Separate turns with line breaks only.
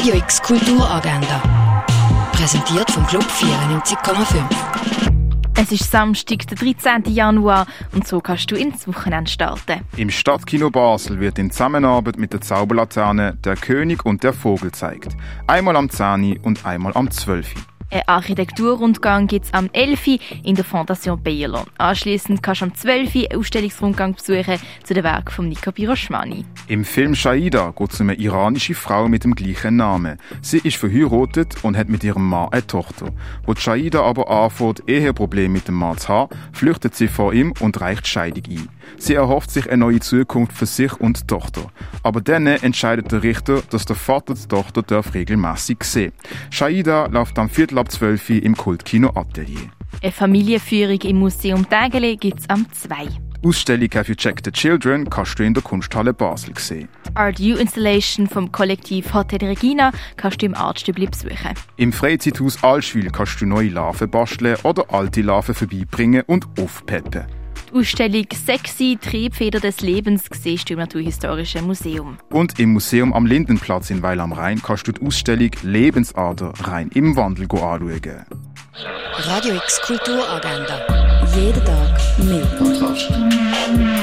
Radio X Kulturagenda. Präsentiert vom Club 94,5.
Es ist Samstag, der 13. Januar und so kannst du ins Wochenende starten.
Im Stadtkino Basel wird in Zusammenarbeit mit der Zauberlaterne Der König und der Vogel gezeigt. Einmal am 10 und einmal am 12.
Ein Architekturrundgang gibt es am 11. in der Fondation Bayerlo. Anschließend kannst du am 12. einen Ausstellungsrundgang besuchen zu den Werken von Nika Piroschmani.
Im Film Shaida geht es um eine iranische Frau mit dem gleichen Namen. Sie ist verheiratet und hat mit ihrem Mann eine Tochter. Wo Shaida aber anfängt, Eheprobleme mit dem Mann zu haben, flüchtet sie vor ihm und reicht Scheidung ein. Sie erhofft sich eine neue Zukunft für sich und die Tochter. Aber dann entscheidet der Richter, dass der Vater die Tochter darf regelmäßig sehen. Shaida läuft am Viertel ab 12 Uhr im Kultkino Atelier.
Eine Familienführung im Museum Tägele gibt es am 2.
Die Ausstellung Have You Checked the Children kannst du in der Kunsthalle Basel sehen.
Die Art U Installation vom Kollektiv Hotel Regina kannst du im Artstübli besuchen.
Im Freizeithaus Allschwil kannst du neue Larven basteln oder alte Larven vorbeibringen und aufpeppen.
Die Ausstellung Sexy Triebfeder des Lebens siehst du im Naturhistorischen Museum.
Und im Museum am Lindenplatz in Weil am Rhein kannst du die Ausstellung Lebensader rein im Wandel anschauen.
Radio X Kulturagenda. Jeden Tag mehr.